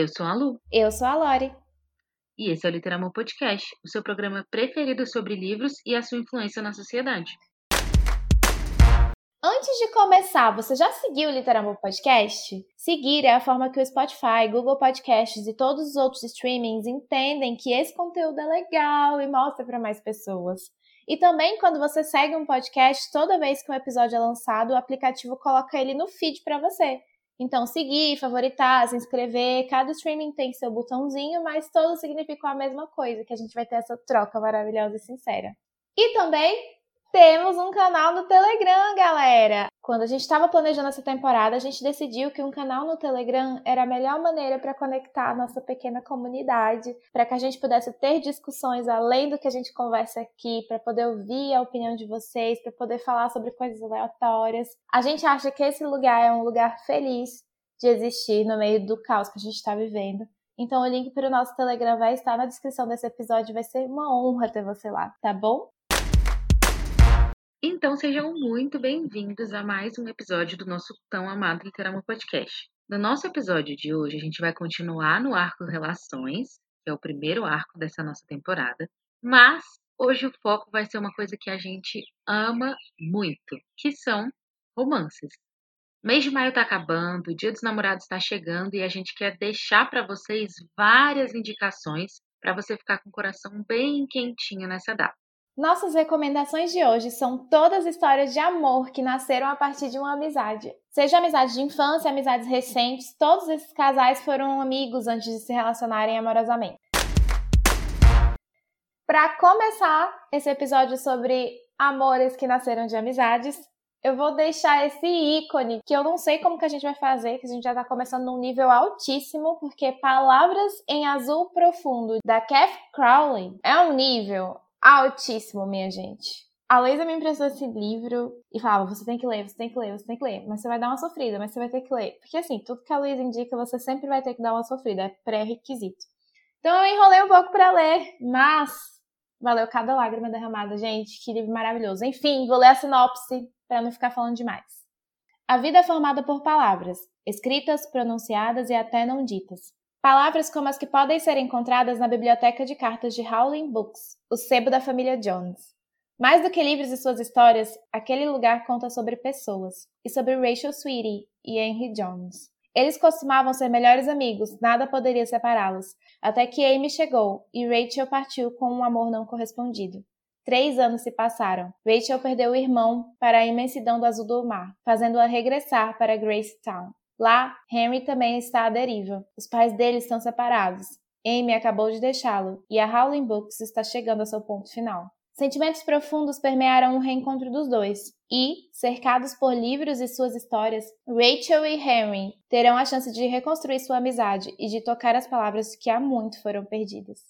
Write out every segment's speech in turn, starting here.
Eu sou a Lu. Eu sou a Lori. E esse é o Literamor Podcast, o seu programa preferido sobre livros e a sua influência na sociedade. Antes de começar, você já seguiu o Literamor Podcast? Seguir é a forma que o Spotify, Google Podcasts e todos os outros streamings entendem que esse conteúdo é legal e mostra para mais pessoas. E também, quando você segue um podcast, toda vez que um episódio é lançado, o aplicativo coloca ele no feed para você. Então, seguir, favoritar, se inscrever, cada streaming tem seu botãozinho, mas todos significam a mesma coisa, que a gente vai ter essa troca maravilhosa e sincera. E também temos um canal no Telegram, galera! Quando a gente estava planejando essa temporada, a gente decidiu que um canal no Telegram era a melhor maneira para conectar a nossa pequena comunidade, para que a gente pudesse ter discussões além do que a gente conversa aqui, para poder ouvir a opinião de vocês, para poder falar sobre coisas aleatórias. A gente acha que esse lugar é um lugar feliz de existir no meio do caos que a gente está vivendo. Então o link para o nosso Telegram vai estar na descrição desse episódio. Vai ser uma honra ter você lá, tá bom? Então sejam muito bem-vindos a mais um episódio do nosso tão amado Literama Podcast. No nosso episódio de hoje, a gente vai continuar no arco Relações, que é o primeiro arco dessa nossa temporada, mas hoje o foco vai ser uma coisa que a gente ama muito, que são romances. Mês de maio está acabando, o Dia dos Namorados está chegando e a gente quer deixar para vocês várias indicações para você ficar com o coração bem quentinho nessa data. Nossas recomendações de hoje são todas histórias de amor que nasceram a partir de uma amizade. Seja amizade de infância, amizades recentes, todos esses casais foram amigos antes de se relacionarem amorosamente. Para começar esse episódio sobre amores que nasceram de amizades, eu vou deixar esse ícone que eu não sei como que a gente vai fazer, que a gente já tá começando num nível altíssimo, porque Palavras em Azul Profundo da Kath Crowley é um nível altíssimo, minha gente. A Leisa me emprestou esse livro e falava: você tem que ler, você tem que ler, você tem que ler. Mas você vai dar uma sofrida, mas você vai ter que ler. Porque assim, tudo que a Leisa indica, você sempre vai ter que dar uma sofrida, é pré-requisito. Então eu enrolei um pouco para ler, mas valeu cada lágrima derramada, gente. Que livro maravilhoso. Enfim, vou ler a sinopse para não ficar falando demais. A vida é formada por palavras, escritas, pronunciadas e até não ditas. Palavras como as que podem ser encontradas na biblioteca de cartas de Howling Books, o sebo da família Jones. Mais do que livros e suas histórias, aquele lugar conta sobre pessoas, e sobre Rachel Sweetie e Henry Jones. Eles costumavam ser melhores amigos, nada poderia separá-los, até que Amy chegou e Rachel partiu com um amor não correspondido. Três anos se passaram. Rachel perdeu o irmão para a imensidão do azul do mar, fazendo-a regressar para Grace Town. Lá, Henry também está à deriva. Os pais dele estão separados. Amy acabou de deixá-lo e a Howling Books está chegando ao seu ponto final. Sentimentos profundos permearam o reencontro dos dois, e, cercados por livros e suas histórias, Rachel e Henry terão a chance de reconstruir sua amizade e de tocar as palavras que há muito foram perdidas.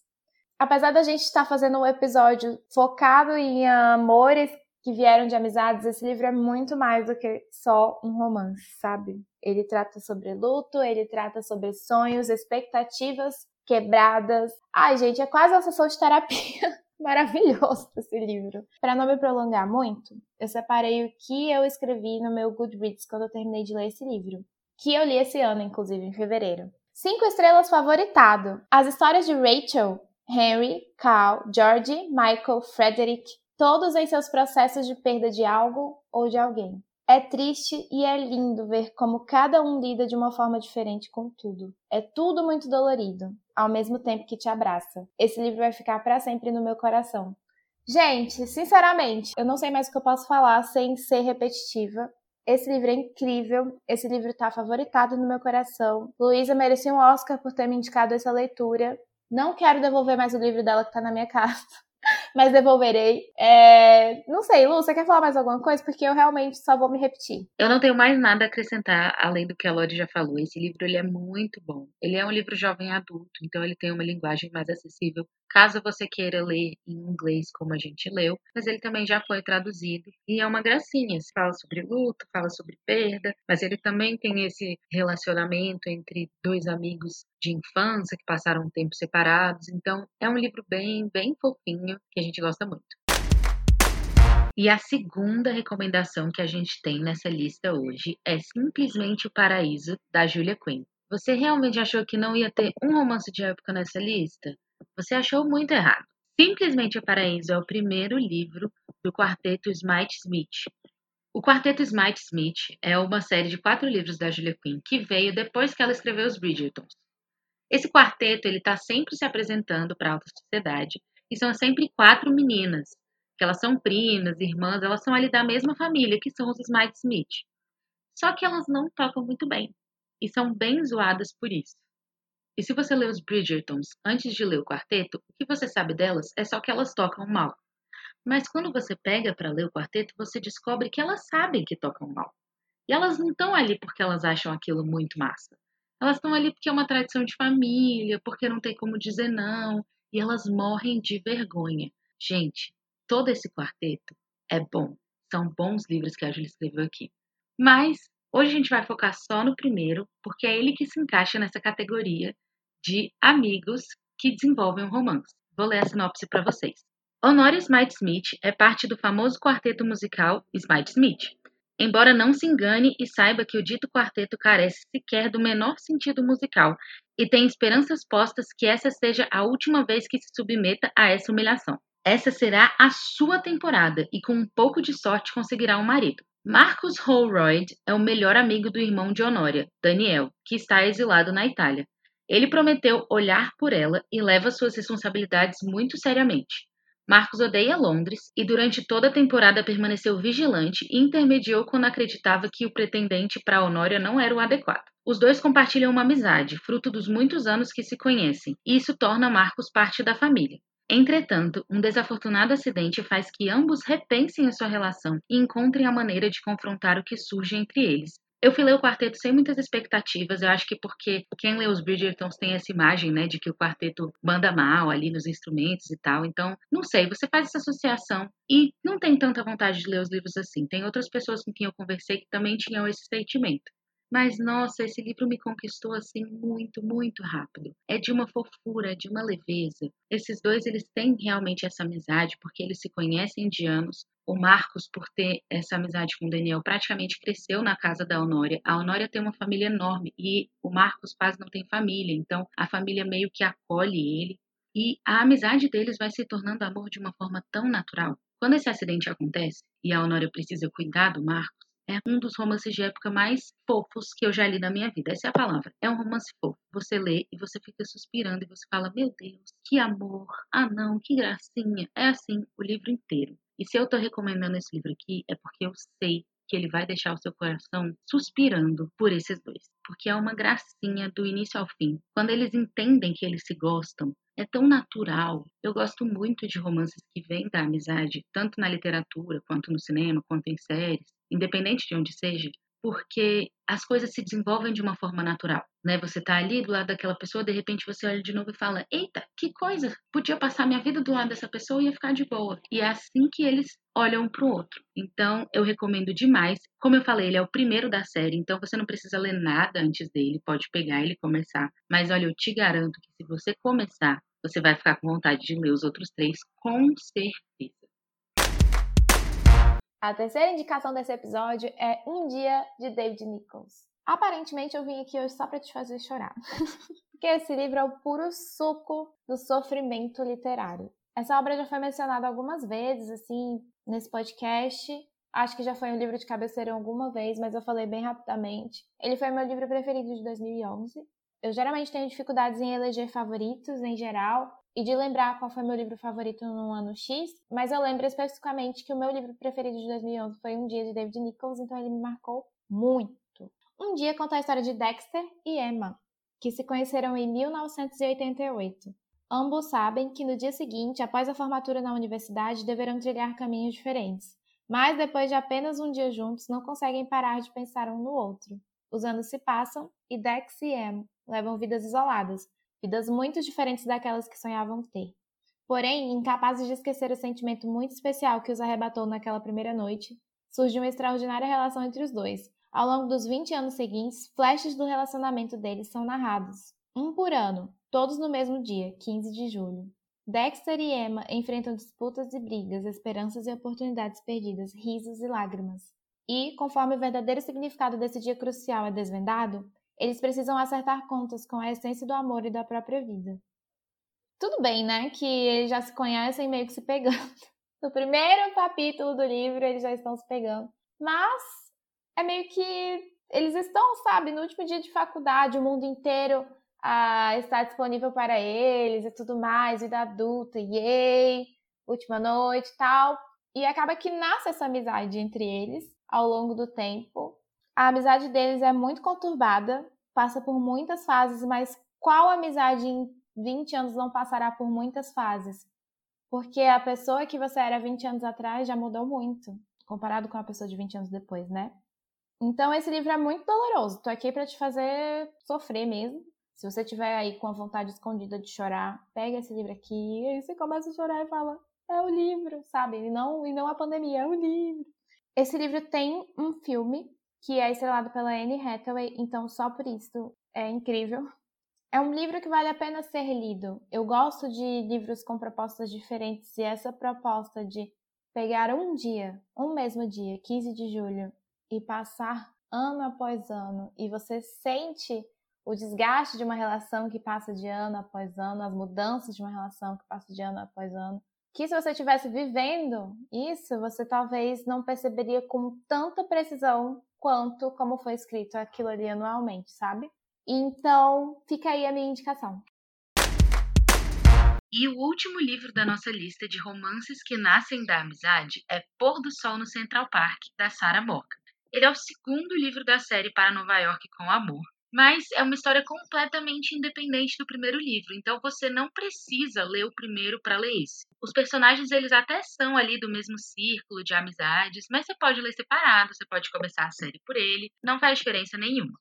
Apesar da gente estar fazendo um episódio focado em amores que vieram de amizades, esse livro é muito mais do que só um romance, sabe? Ele trata sobre luto, ele trata sobre sonhos, expectativas quebradas. Ai, gente, é quase uma sessão de terapia. Maravilhoso esse livro. Para não me prolongar muito, eu separei o que eu escrevi no meu Goodreads quando eu terminei de ler esse livro, que eu li esse ano, inclusive, em fevereiro. Cinco estrelas favoritado. As histórias de Rachel, Henry, Carl, George, Michael, Frederick, todos em seus processos de perda de algo ou de alguém. É triste e é lindo ver como cada um lida de uma forma diferente com tudo. É tudo muito dolorido, ao mesmo tempo que te abraça. Esse livro vai ficar para sempre no meu coração. Gente, sinceramente, eu não sei mais o que eu posso falar sem ser repetitiva. Esse livro é incrível, esse livro tá favoritado no meu coração. Luísa merecia um Oscar por ter me indicado essa leitura. Não quero devolver mais o livro dela que tá na minha casa mas devolverei. É... Não sei, Lu, você quer falar mais alguma coisa? Porque eu realmente só vou me repetir. Eu não tenho mais nada a acrescentar além do que a Lori já falou. Esse livro ele é muito bom. Ele é um livro jovem adulto, então ele tem uma linguagem mais acessível caso você queira ler em inglês como a gente leu, mas ele também já foi traduzido e é uma gracinha. Se fala sobre luto, fala sobre perda, mas ele também tem esse relacionamento entre dois amigos de infância que passaram um tempo separados. Então é um livro bem, bem fofinho que a gente gosta muito. E a segunda recomendação que a gente tem nessa lista hoje é simplesmente o Paraíso da Julia Quinn. Você realmente achou que não ia ter um romance de época nessa lista? Você achou muito errado. Simplesmente o Paraíso é o primeiro livro do quarteto Smite Smith. O quarteto Smite Smith é uma série de quatro livros da Julia Quinn que veio depois que ela escreveu os Bridgertons. Esse quarteto ele está sempre se apresentando para a alta sociedade e são sempre quatro meninas, que elas são primas, irmãs, elas são ali da mesma família que são os Smite Smith. Só que elas não tocam muito bem e são bem zoadas por isso. E se você lê os Bridgertons antes de ler o quarteto, o que você sabe delas é só que elas tocam mal. Mas quando você pega para ler o quarteto, você descobre que elas sabem que tocam mal. E elas não estão ali porque elas acham aquilo muito massa. Elas estão ali porque é uma tradição de família, porque não tem como dizer não, e elas morrem de vergonha. Gente, todo esse quarteto é bom. São bons livros que a Julia escreveu aqui. Mas Hoje a gente vai focar só no primeiro, porque é ele que se encaixa nessa categoria de amigos que desenvolvem um romance. Vou ler a sinopse para vocês. Honora Smite Smith é parte do famoso quarteto musical Smite Smith. Embora não se engane e saiba que o dito quarteto carece sequer do menor sentido musical e tem esperanças postas que essa seja a última vez que se submeta a essa humilhação. Essa será a sua temporada e com um pouco de sorte conseguirá um marido. Marcus Holroyd é o melhor amigo do irmão de Honória, Daniel, que está exilado na Itália. Ele prometeu olhar por ela e leva suas responsabilidades muito seriamente. Marcos odeia Londres e durante toda a temporada permaneceu vigilante e intermediou quando acreditava que o pretendente para Honória não era o adequado. Os dois compartilham uma amizade, fruto dos muitos anos que se conhecem, e isso torna Marcos parte da família. Entretanto, um desafortunado acidente faz que ambos repensem a sua relação e encontrem a maneira de confrontar o que surge entre eles. Eu fui ler o quarteto sem muitas expectativas, eu acho que porque quem lê os Bridgertons tem essa imagem, né, de que o quarteto manda mal ali nos instrumentos e tal. Então, não sei, você faz essa associação e não tem tanta vontade de ler os livros assim. Tem outras pessoas com quem eu conversei que também tinham esse sentimento. Mas nossa, esse livro me conquistou assim muito, muito rápido. É de uma fofura, de uma leveza. Esses dois eles têm realmente essa amizade porque eles se conhecem de anos. O Marcos, por ter essa amizade com o Daniel, praticamente cresceu na casa da Honória. A Honória tem uma família enorme e o Marcos quase não tem família, então a família meio que acolhe ele. E a amizade deles vai se tornando amor de uma forma tão natural. Quando esse acidente acontece e a Honória precisa cuidar do Marcos, é um dos romances de época mais fofos que eu já li na minha vida. Essa é a palavra. É um romance fofo. Você lê e você fica suspirando e você fala: Meu Deus, que amor! Ah, não, que gracinha! É assim o livro inteiro. E se eu estou recomendando esse livro aqui, é porque eu sei que ele vai deixar o seu coração suspirando por esses dois. Porque é uma gracinha do início ao fim. Quando eles entendem que eles se gostam, é tão natural. Eu gosto muito de romances que vêm da amizade, tanto na literatura, quanto no cinema, quanto em séries independente de onde seja, porque as coisas se desenvolvem de uma forma natural, né? Você tá ali do lado daquela pessoa, de repente você olha de novo e fala: "Eita, que coisa! Podia passar minha vida do lado dessa pessoa e ia ficar de boa". E é assim que eles olham um pro outro. Então, eu recomendo demais. Como eu falei, ele é o primeiro da série, então você não precisa ler nada antes dele, pode pegar ele e começar. Mas olha, eu te garanto que se você começar, você vai ficar com vontade de ler os outros três com certeza. A terceira indicação desse episódio é Um Dia de David Nichols. Aparentemente eu vim aqui hoje só para te fazer chorar. Porque esse livro é o puro suco do sofrimento literário. Essa obra já foi mencionada algumas vezes, assim, nesse podcast. Acho que já foi um livro de cabeceira alguma vez, mas eu falei bem rapidamente. Ele foi meu livro preferido de 2011. Eu geralmente tenho dificuldades em eleger favoritos em geral, e de lembrar qual foi meu livro favorito no ano X, mas eu lembro especificamente que o meu livro preferido de 2011 foi Um Dia de David Nichols, então ele me marcou muito. Um Dia conta a história de Dexter e Emma, que se conheceram em 1988. Ambos sabem que no dia seguinte, após a formatura na universidade, deverão trilhar caminhos diferentes, mas depois de apenas um dia juntos, não conseguem parar de pensar um no outro. Os anos se passam e Dex e Em levam vidas isoladas, vidas muito diferentes daquelas que sonhavam ter. Porém, incapazes de esquecer o sentimento muito especial que os arrebatou naquela primeira noite, surge uma extraordinária relação entre os dois. Ao longo dos 20 anos seguintes, flashes do relacionamento deles são narrados, um por ano, todos no mesmo dia, 15 de julho. Dexter e Emma enfrentam disputas e brigas, esperanças e oportunidades perdidas, risos e lágrimas. E, conforme o verdadeiro significado desse dia crucial é desvendado, eles precisam acertar contas com a essência do amor e da própria vida. Tudo bem, né? Que eles já se conhecem meio que se pegando. No primeiro capítulo do livro, eles já estão se pegando. Mas é meio que eles estão, sabe, no último dia de faculdade, o mundo inteiro ah, está disponível para eles e tudo mais, vida adulta, yay, última noite tal. E acaba que nasce essa amizade entre eles ao longo do tempo. A amizade deles é muito conturbada, passa por muitas fases, mas qual amizade em 20 anos não passará por muitas fases? Porque a pessoa que você era 20 anos atrás já mudou muito, comparado com a pessoa de 20 anos depois, né? Então esse livro é muito doloroso. Tô aqui para te fazer sofrer mesmo. Se você tiver aí com a vontade escondida de chorar, pega esse livro aqui e aí você começa a chorar e fala: "É o livro", sabe? E não e não a pandemia, é o livro. Esse livro tem um filme que é estrelado pela Anne Hathaway, então só por isso é incrível. É um livro que vale a pena ser lido. Eu gosto de livros com propostas diferentes e essa proposta de pegar um dia, um mesmo dia, 15 de julho, e passar ano após ano e você sente o desgaste de uma relação que passa de ano após ano, as mudanças de uma relação que passa de ano após ano, que se você estivesse vivendo isso, você talvez não perceberia com tanta precisão quanto como foi escrito aquilo ali anualmente, sabe? Então, fica aí a minha indicação. E o último livro da nossa lista de romances que nascem da amizade é Pôr do Sol no Central Park, da Sarah Morgan. Ele é o segundo livro da série Para Nova York com Amor, mas é uma história completamente independente do primeiro livro, então você não precisa ler o primeiro para ler esse. Os personagens eles até são ali do mesmo círculo de amizades, mas você pode ler separado, você pode começar a série por ele, não faz diferença nenhuma.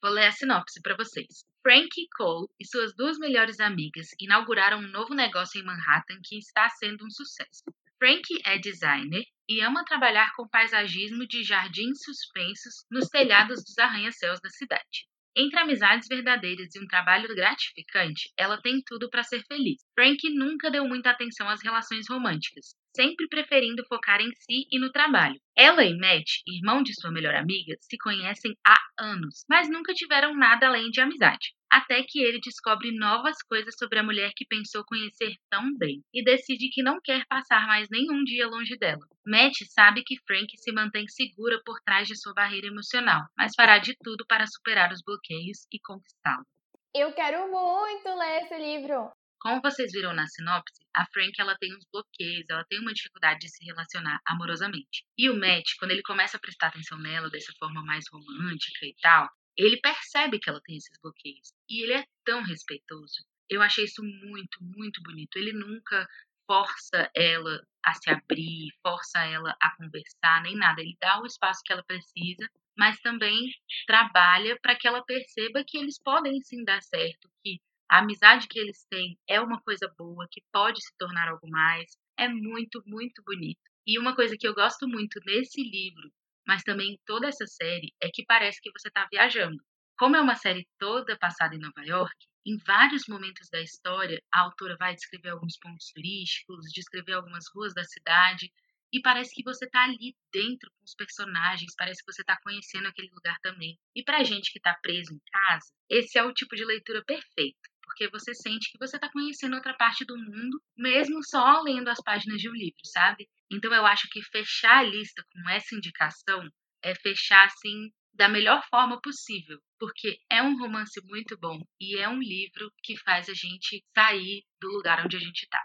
Vou ler a sinopse para vocês. Frank Cole e suas duas melhores amigas inauguraram um novo negócio em Manhattan que está sendo um sucesso. Frank é designer e ama trabalhar com paisagismo de jardins suspensos nos telhados dos arranha-céus da cidade. Entre amizades verdadeiras e um trabalho gratificante, ela tem tudo para ser feliz. Frank nunca deu muita atenção às relações românticas, sempre preferindo focar em si e no trabalho. Ela e Matt, irmão de sua melhor amiga, se conhecem há anos, mas nunca tiveram nada além de amizade. Até que ele descobre novas coisas sobre a mulher que pensou conhecer tão bem e decide que não quer passar mais nenhum dia longe dela. Matt sabe que Frank se mantém segura por trás de sua barreira emocional, mas fará de tudo para superar os bloqueios e conquistá-lo. Eu quero muito ler esse livro. Como vocês viram na sinopse, a Frank ela tem uns bloqueios, ela tem uma dificuldade de se relacionar amorosamente. E o Matt, quando ele começa a prestar atenção nela dessa forma mais romântica e tal, ele percebe que ela tem esses bloqueios. E ele é tão respeitoso. Eu achei isso muito, muito bonito. Ele nunca força ela a se abrir, força ela a conversar, nem nada. Ele dá o espaço que ela precisa, mas também trabalha para que ela perceba que eles podem sim dar certo, que a amizade que eles têm é uma coisa boa, que pode se tornar algo mais. É muito, muito bonito. E uma coisa que eu gosto muito nesse livro, mas também toda essa série, é que parece que você está viajando. Como é uma série toda passada em Nova York, em vários momentos da história, a autora vai descrever alguns pontos turísticos, descrever algumas ruas da cidade, e parece que você está ali dentro com os personagens, parece que você está conhecendo aquele lugar também. E para gente que está preso em casa, esse é o tipo de leitura perfeito porque você sente que você está conhecendo outra parte do mundo, mesmo só lendo as páginas de um livro, sabe? Então eu acho que fechar a lista com essa indicação é fechar assim da melhor forma possível, porque é um romance muito bom e é um livro que faz a gente sair do lugar onde a gente está.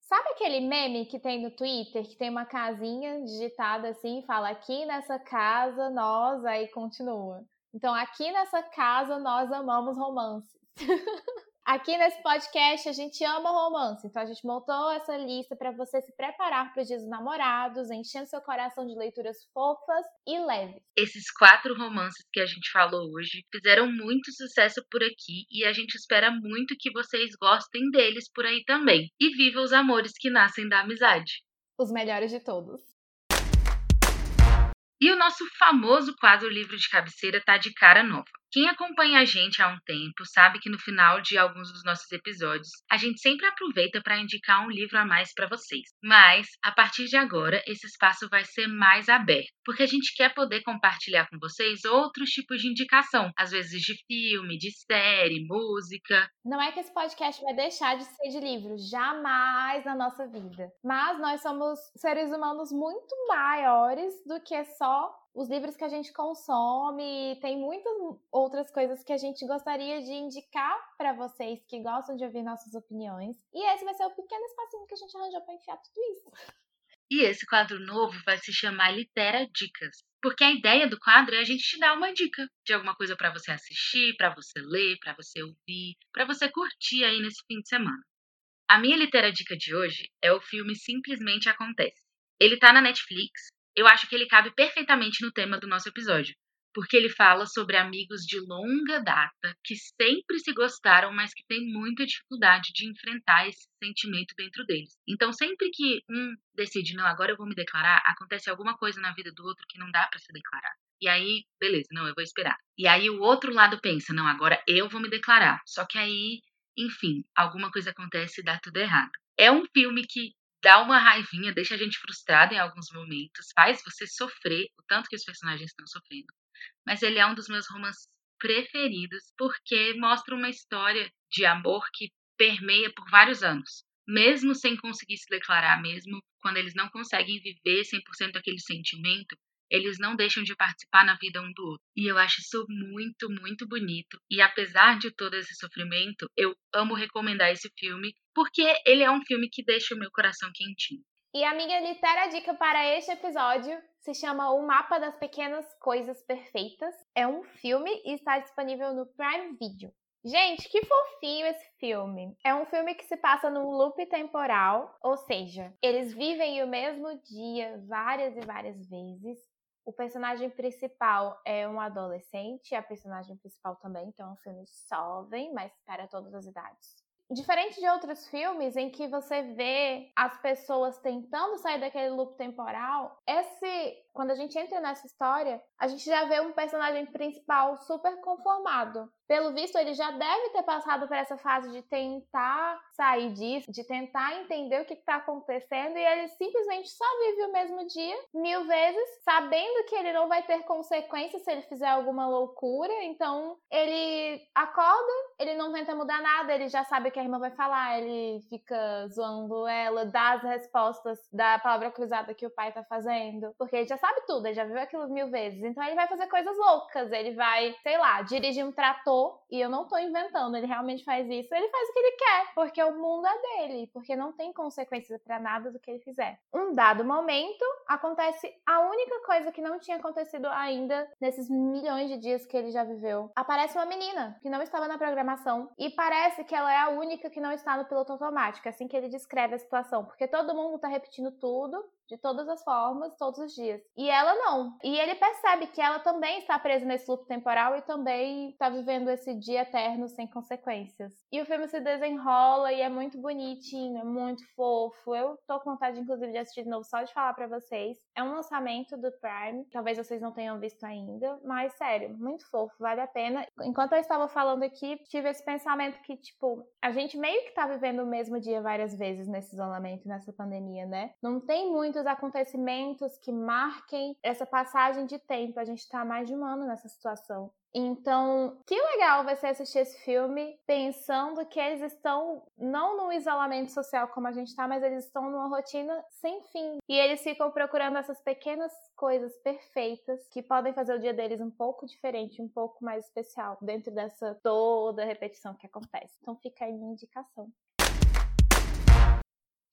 Sabe aquele meme que tem no Twitter, que tem uma casinha digitada assim, fala aqui nessa casa, nós, aí continua. Então, aqui nessa casa, nós amamos romances. aqui nesse podcast, a gente ama romance. Então, a gente montou essa lista para você se preparar para os dias dos namorados, enchendo seu coração de leituras fofas e leves. Esses quatro romances que a gente falou hoje fizeram muito sucesso por aqui e a gente espera muito que vocês gostem deles por aí também. E viva os amores que nascem da amizade. Os melhores de todos. E o nosso famoso quadro livro de cabeceira tá de cara nova. Quem acompanha a gente há um tempo sabe que no final de alguns dos nossos episódios, a gente sempre aproveita para indicar um livro a mais para vocês. Mas, a partir de agora, esse espaço vai ser mais aberto, porque a gente quer poder compartilhar com vocês outros tipos de indicação, às vezes de filme, de série, música. Não é que esse podcast vai deixar de ser de livro, jamais na nossa vida. Mas nós somos seres humanos muito maiores do que só os livros que a gente consome, tem muitas outras coisas que a gente gostaria de indicar para vocês que gostam de ouvir nossas opiniões. E esse vai ser o pequeno espacinho que a gente arranjou para enfiar tudo isso. E esse quadro novo vai se chamar Litera Dicas. Porque a ideia do quadro é a gente te dar uma dica de alguma coisa para você assistir, para você ler, para você ouvir, para você curtir aí nesse fim de semana. A minha litera dica de hoje é o filme Simplesmente Acontece. Ele tá na Netflix eu acho que ele cabe perfeitamente no tema do nosso episódio, porque ele fala sobre amigos de longa data que sempre se gostaram, mas que têm muita dificuldade de enfrentar esse sentimento dentro deles. Então, sempre que um decide, não, agora eu vou me declarar, acontece alguma coisa na vida do outro que não dá para se declarar. E aí, beleza, não, eu vou esperar. E aí o outro lado pensa, não, agora eu vou me declarar. Só que aí, enfim, alguma coisa acontece e dá tudo errado. É um filme que dá uma raivinha, deixa a gente frustrada em alguns momentos, faz você sofrer o tanto que os personagens estão sofrendo. Mas ele é um dos meus romances preferidos porque mostra uma história de amor que permeia por vários anos. Mesmo sem conseguir se declarar, mesmo quando eles não conseguem viver 100% aquele sentimento, eles não deixam de participar na vida um do outro. E eu acho isso muito, muito bonito. E apesar de todo esse sofrimento, eu amo recomendar esse filme, porque ele é um filme que deixa o meu coração quentinho. E a minha litera dica para este episódio se chama O Mapa das Pequenas Coisas Perfeitas. É um filme e está disponível no Prime Video. Gente, que fofinho esse filme. É um filme que se passa num loop temporal, ou seja, eles vivem o mesmo dia várias e várias vezes, o personagem principal é um adolescente, a personagem principal também, então é um filme jovem, mas para todas as idades. Diferente de outros filmes em que você vê as pessoas tentando sair daquele loop temporal, esse quando a gente entra nessa história, a gente já vê um personagem principal super conformado. Pelo visto, ele já deve ter passado por essa fase de tentar sair disso, de tentar entender o que está acontecendo, e ele simplesmente só vive o mesmo dia mil vezes, sabendo que ele não vai ter consequências se ele fizer alguma loucura. Então, ele acorda, ele não tenta mudar nada, ele já sabe o que a irmã vai falar, ele fica zoando ela, dá as respostas da palavra cruzada que o pai tá fazendo, porque ele já sabe tudo, ele já viu aquilo mil vezes. Então ele vai fazer coisas loucas. Ele vai, sei lá, dirigir um trator. E eu não tô inventando, ele realmente faz isso. Ele faz o que ele quer, porque o mundo é dele, porque não tem consequências para nada do que ele fizer. Um dado momento, acontece a única coisa que não tinha acontecido ainda nesses milhões de dias que ele já viveu. Aparece uma menina que não estava na programação e parece que ela é a única que não está no piloto automático, assim que ele descreve a situação, porque todo mundo tá repetindo tudo de todas as formas, todos os dias. E ela não. E ele percebe que ela também está presa nesse loop temporal e também está vivendo esse dia eterno sem consequências. E o filme se desenrola e é muito bonitinho, é muito fofo. Eu tô com vontade, inclusive, de assistir de novo só de falar para vocês. É um lançamento do Prime, talvez vocês não tenham visto ainda, mas sério, muito fofo, vale a pena. Enquanto eu estava falando aqui, tive esse pensamento que, tipo, a gente meio que tá vivendo o mesmo dia várias vezes nesse isolamento, nessa pandemia, né? Não tem muitos acontecimentos que marquem essa passagem de tempo. A gente tá há mais de um ano nessa situação. Então, que legal vai ser assistir esse filme pensando que eles estão não no isolamento social como a gente está, mas eles estão numa rotina sem fim. E eles ficam procurando essas pequenas coisas perfeitas que podem fazer o dia deles um pouco diferente, um pouco mais especial, dentro dessa toda repetição que acontece. Então, fica aí minha indicação.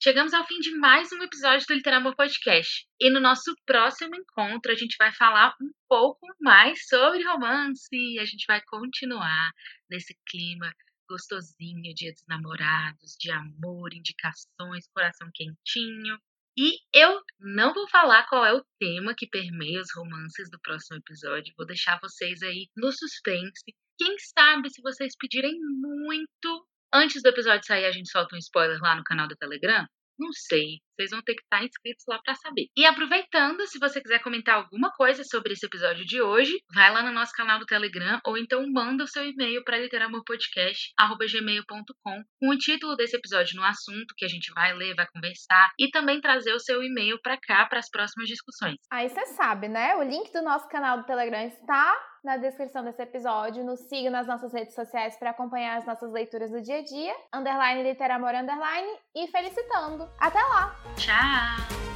Chegamos ao fim de mais um episódio do Literamor Podcast. E no nosso próximo encontro a gente vai falar um pouco mais sobre romance. A gente vai continuar nesse clima gostosinho, dia dos namorados, de amor, indicações, coração quentinho. E eu não vou falar qual é o tema que permeia os romances do próximo episódio. Vou deixar vocês aí no suspense. Quem sabe se vocês pedirem muito Antes do episódio sair, a gente solta um spoiler lá no canal do Telegram? Não sei. Vocês vão ter que estar inscritos lá para saber. E aproveitando, se você quiser comentar alguma coisa sobre esse episódio de hoje, vai lá no nosso canal do Telegram ou então manda o seu e-mail para literamorpodcast@gmail.com com o título desse episódio no assunto que a gente vai ler, vai conversar e também trazer o seu e-mail para cá para as próximas discussões. Aí você sabe, né? O link do nosso canal do Telegram está na descrição desse episódio. Nos siga nas nossas redes sociais para acompanhar as nossas leituras do dia a dia. Underline Literamor Underline e felicitando. Até lá! Tchau!